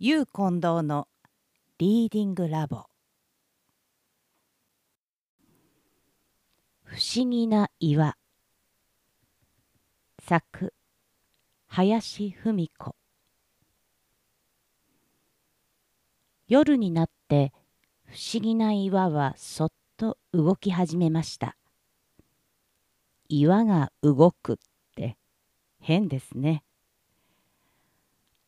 ゆう近藤のリーディングラボ。不思議な岩。作林文子。夜になって不思議な岩はそっと動き始めました。岩が動くって変ですね。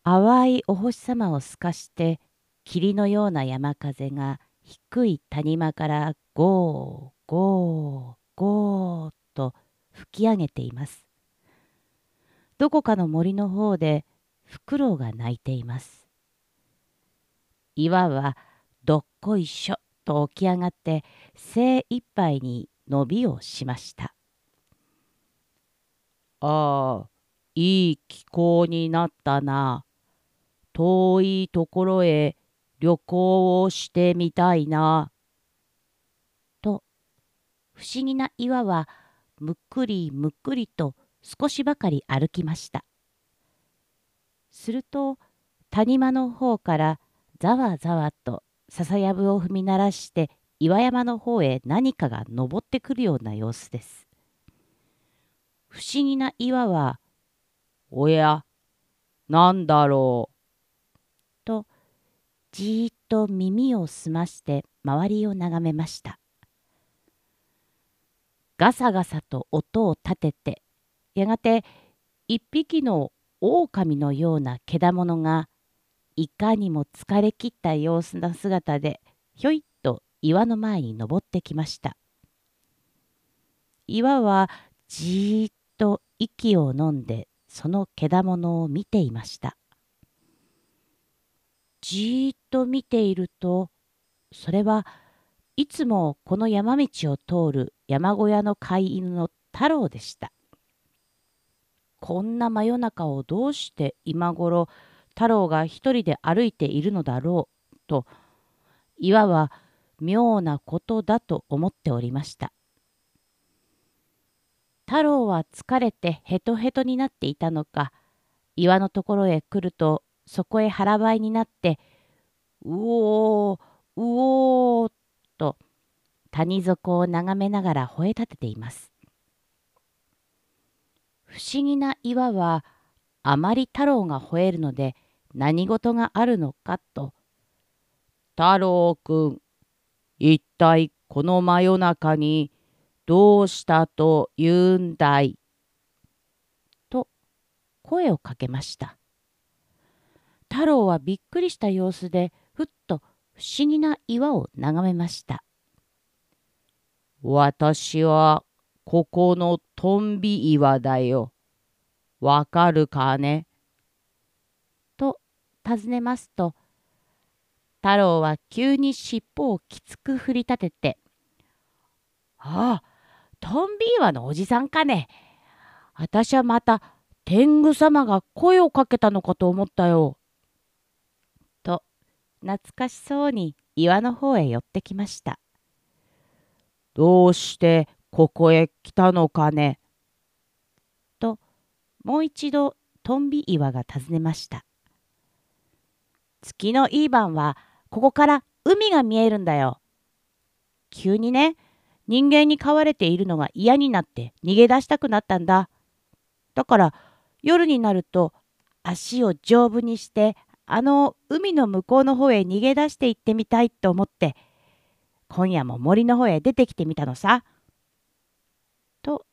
淡いお星様を透かして霧のような山風が低い谷間からゴーゴーゴーと吹き上げています。どこかの森の方でフクロウが鳴いています。岩はどっこいしょと起き上がって精一杯に伸びをしました。ああ、いい気候になったな。遠いところへ旅行をしてみたいな。と不思議な岩はむっくりむっくりと少しばかり歩きました。すると谷間の方からざわざわと笹やぶを踏み鳴らして岩山の方へ何かが登ってくるような様子です。不思議な岩は「おやなんだろうじーっと耳を澄まして周りを眺めました。ガサガサと音を立ててやがて一匹の狼のような獣がいかにも疲れ切った様子な姿でひょいっと岩の前に登ってきました。岩はじーっと息を飲んでその獣を見ていました。じーっと見ているとそれはいつもこの山道を通る山小屋の飼い犬の太郎でした。こんな真夜中をどうして今頃太郎が一人で歩いているのだろうと岩は妙なことだと思っておりました。太郎は疲れてヘトヘトになっていたのか岩のところへ来るとそこへ腹ばいになってうおーうおーと谷底を眺めながら吠え立てています。不思議な岩はあまり太郎が吠えるので何事があるのかと「太郎くん一体この真夜中にどうしたと言うんだい?」と声をかけました。太郎はびっくりした様子でふっと不思議な岩を眺めました。私はここのトンビ岩だよ。わかるかね？と尋ねますと太郎は急に尻尾をきつく振り立てて「ああトンビ岩のおじさんかね？私はまた天狗様が声をかけたのかと思ったよ。懐かしそうに岩の方へ寄ってきました。どうしてここへ来たのかね？ともう一度トンビ岩が尋ねました。月のいい晩はここから海が見えるんだよ。急にね人間に飼われているのが嫌になって逃げ出したくなったんだ。だから夜になると足を丈夫にしてあの海の向こうの方へ逃げ出して行ってみたいと思って今夜も森の方へ出てきてみたのさ。と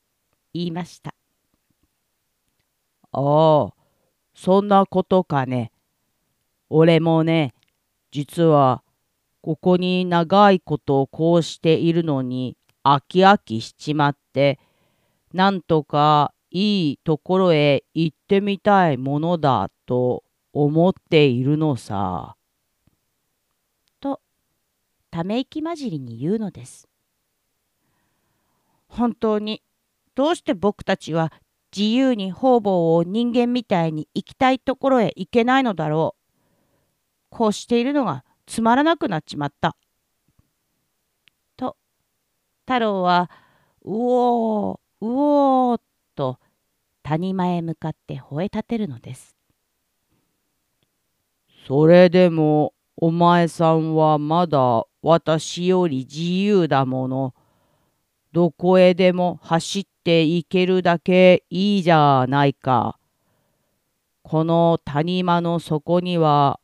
言いました。ああそんなことかね。俺もね実はここに長いことをこうしているのに飽き飽きしちまってなんとかいいところへ行ってみたいものだと思っているのさ。とため息混じりに言うのです。本当にどうして僕たちは自由に方々を人間みたいに行きたいところへ行けないのだろう。こうしているのがつまらなくなっちまった。と太郎はうおーうおーと谷間へ向かって吠え立てるのです。それでもお前さんはまだ私より自由だもの。どこへでも走っていけるだけいいじゃないか。この谷間の底には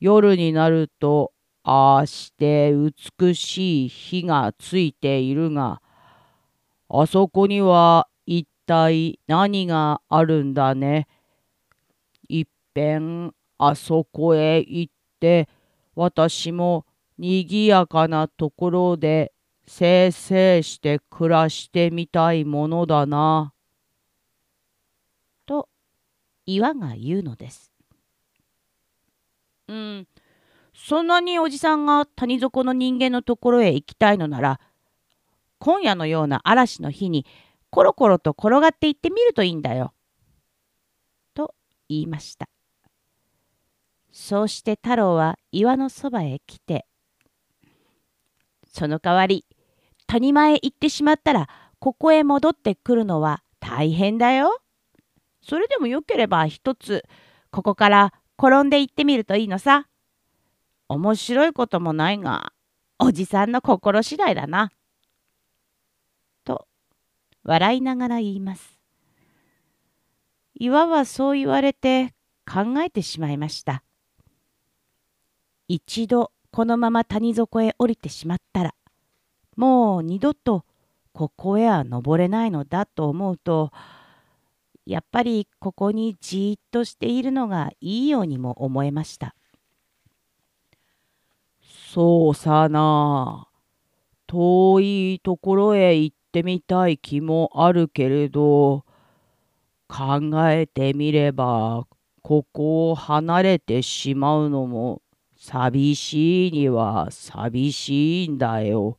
夜になるとああして美しい火がついているが、あそこには一体何があるんだね。いっぺんあそこへ行って私もにぎやかなところでせいせいして暮らしてみたいものだな。と岩が言うのです。うん、そんなにおじさんが谷底の人間のところへ行きたいのなら今夜のような嵐の日にコロコロと転がっていってみるといいんだよ。と言いました。そうして太郎は岩のそばへ来て「その代わり谷間へ行ってしまったらここへ戻ってくるのは大変だよ。それでもよければ一つここから転んで行ってみるといいのさ。面白いこともないが、おじさんの心次第だな。と、笑いながら言います。岩はそう言われて考えてしまいました。一度このまま谷底へ降りてしまったら、もう二度とここへは登れないのだと思うと、やっぱりここにじーっとしているのがいいようにも思えました。そうさな。遠いところへ行ってみたい気もあるけれど、考えてみれば、ここを離れてしまうのも寂しいには寂しいんだよ。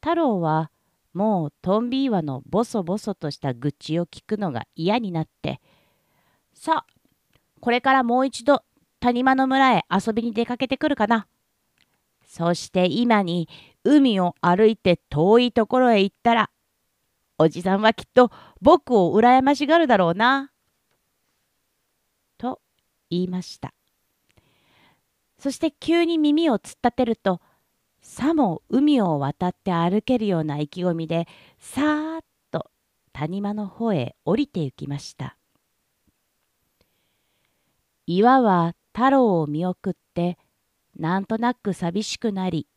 太郎はもうトンビ岩のボソボソとした愚痴を聞くのが嫌になってさあこれからもう一度谷間の村へ遊びに出かけてくるかな。そして今に海を歩いて遠いところへ行ったら、おじさんはきっと僕を羨ましがるだろうな。と言いました。そして急に耳を突っ立てると、さも海を渡って歩けるような意気込みで、さーっと谷間の方へ降りて行きました。岩は太郎を見送ってなんとなく寂しくなり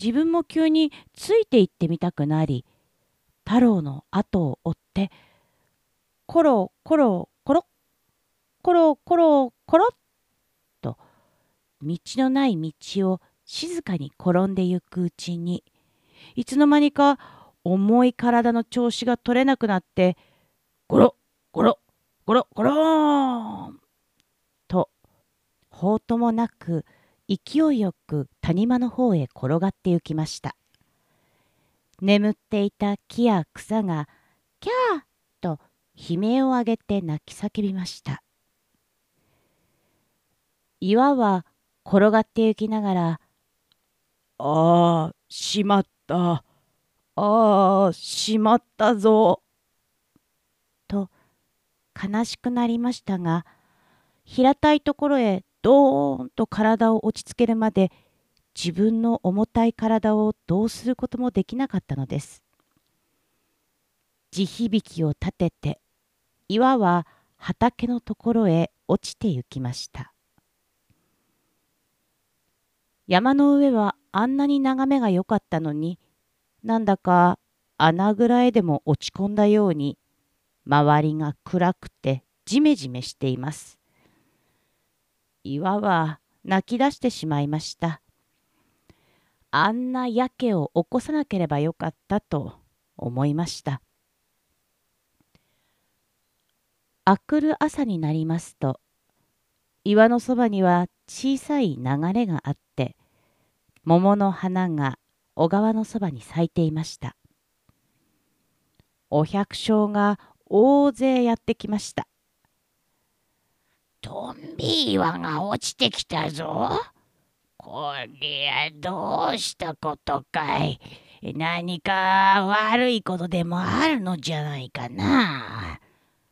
自分も急についていってみたくなり太郎の後を追ってコロコロコロコロコロコロと道のない道を静かに転んでゆくうちにいつの間にか重い体の調子が取れなくなってゴロゴロゴロゴローンと法ともなく勢いよく谷間の方へ転がって行きました。眠っていた木や草がキャーと悲鳴を上げて泣き叫びました。岩は転がって行きながら「ああしまったああしまったぞ」と悲しくなりましたが平たいところへドーンと体を落ち着けるまで自分の重たい体をどうすることもできなかったのです。地響きを立てて岩は畑のところへ落ちて行きました。山の上はあんなに眺めが良かったのになんだか穴ぐらいでも落ち込んだように周りが暗くてジメジメしています。岩は泣き出してしまいました。あんなやけを起こさなければよかったと思いました。あくる朝になりますと岩のそばには小さい流れがあって桃の花が小川のそばに咲いていました。お百姓が大勢やってきました。トンビ岩が落ちてきたぞ。こりゃどうしたことかい。何か悪いことでもあるのじゃないかな。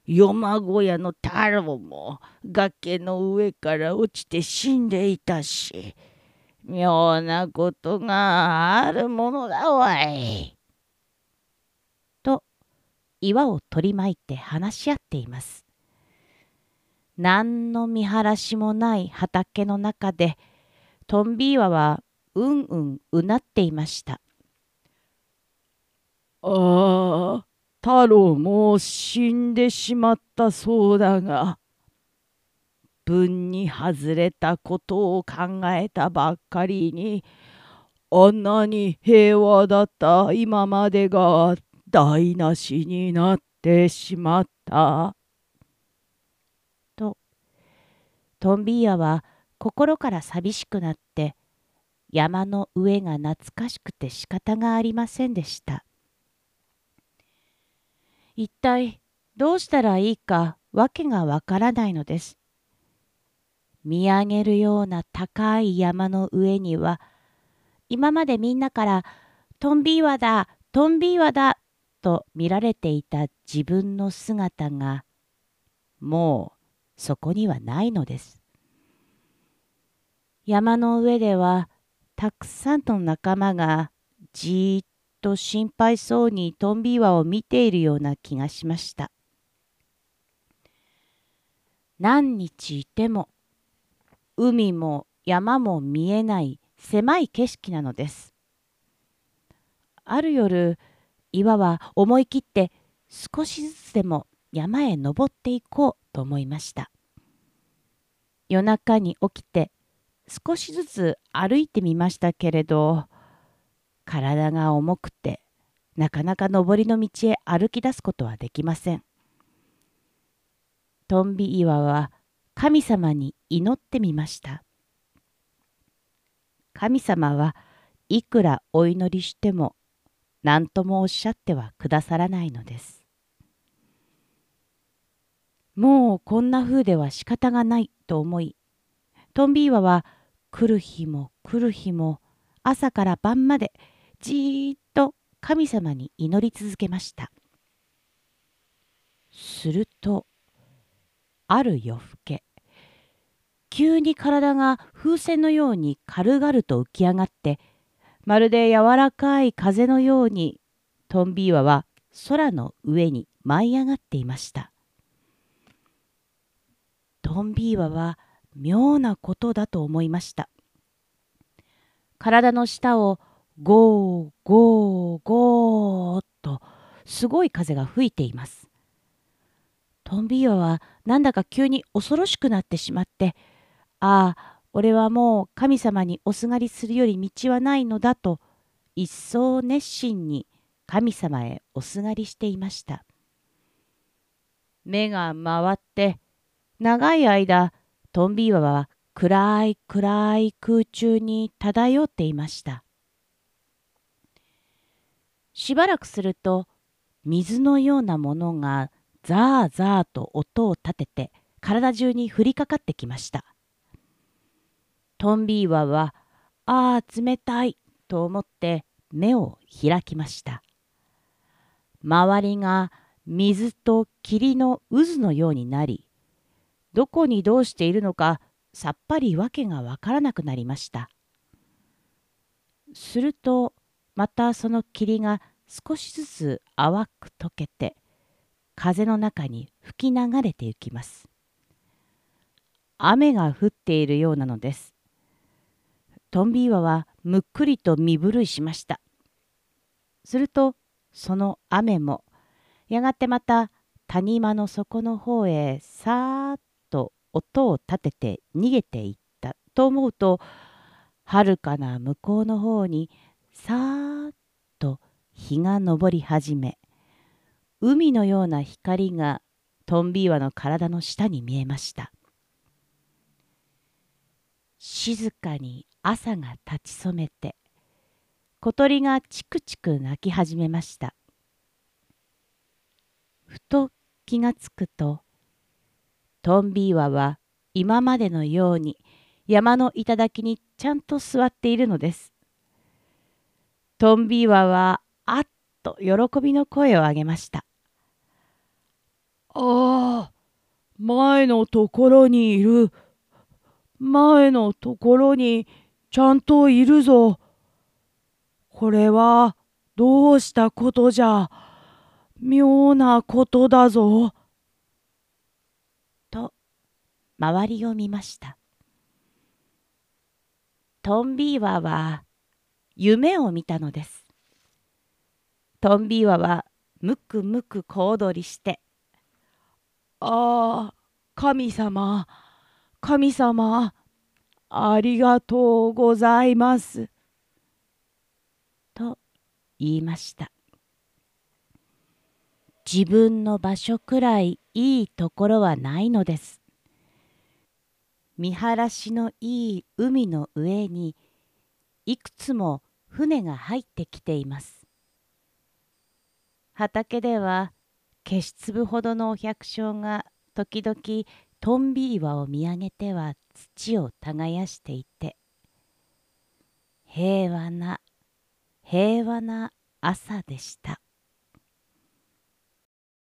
山小屋の太郎も崖の上から落ちて死んでいたし妙なことがあるものだわい。と岩を取り巻いて話し合っています。何の見晴らしもない畑の中でトンビ岩はうんうんうなっていました。ああ、太郎も死んでしまったそうだが、分に外れたことを考えたばっかりに、あんなに平和だった今までが台無しになってしまった。と、トンビーヤは心から寂しくなって山の上が懐かしくて仕方がありませんでした。一体どうしたらいいかわけがわからないのです。見上げるような高い山の上には今までみんなからトンビーワだトンビーワだと見られていた自分の姿がもうそこにはないのです。山の上ではたくさんの仲間がじーっと心配そうにトンビ岩を見ているような気がしました。何日いても海も山も見えない狭い景色なのです。ある夜岩は思い切って少しずつでも山へ登っていこうと思いました。夜中に起きて少しずつ歩いてみましたけれど体が重くてなかなか登りの道へ歩き出すことはできません。トンビ岩は神様に祈ってみました。神様はいくらお祈りしても何ともおっしゃってはくださらないのです。もうこんな風では仕方がないと思い、トンビ岩は来る日も来る日も朝から晩までじーっと神様に祈り続けました。すると、ある夜更け、急に体が風船のように軽々と浮き上がって、まるで柔らかい風のように、トンビーワは空の上に舞い上がっていました。トンビーワは妙なことだと思いました。体の下をゴーゴーゴーとすごい風が吹いています。トンビーワはなんだか急に恐ろしくなってしまってああ俺はもう神様におすがりするより道はないのだと一層熱心に神様へおすがりしていました。目が回って長い間トンビーワは暗い暗い空中に漂っていました。しばらくすると水のようなものがザーザーと音を立てて体中に降りかかってきました。トンビーワは「ああ冷たい」と思って目を開きました。周りが水と霧の渦のようになりどこにどうしているのかさっぱりわけがわからなくなりました。するとまたその霧が少しずつ淡く溶けて風の中に吹き流れてゆきます。雨が降っているようなのです。トンビーワはむっくりと身震いしました。するとその雨もやがてまた谷間の底の方へさーっと音を立てて逃げていったと思うとはるかな向こうの方にさーっと日が昇り始め海のような光がトンビーワの体の下に見えました静かに朝が立ち染めて小鳥がチクチク鳴き始めましたふと気がつくとトンビーワは今までのように山の頂にちゃんと座っているのです。トンビーワはあっと喜びの声を上げました。ああ、前のところにいる。前のところにちゃんといるぞ。これはどうしたことじゃ。妙なことだぞ。と周りを見ました。トンビーワは夢を見たのです。トンビーワはむくむく小躍りして「ああ神様神様ありがとうございます」と言いました。自分の場所くらいいいところはないのです。見晴らしのいい海の上にいくつも船が入ってきています。畑では消し粒ほどのお百姓が時々トンビ岩を見上げては土を耕していて平和な平和な朝でした。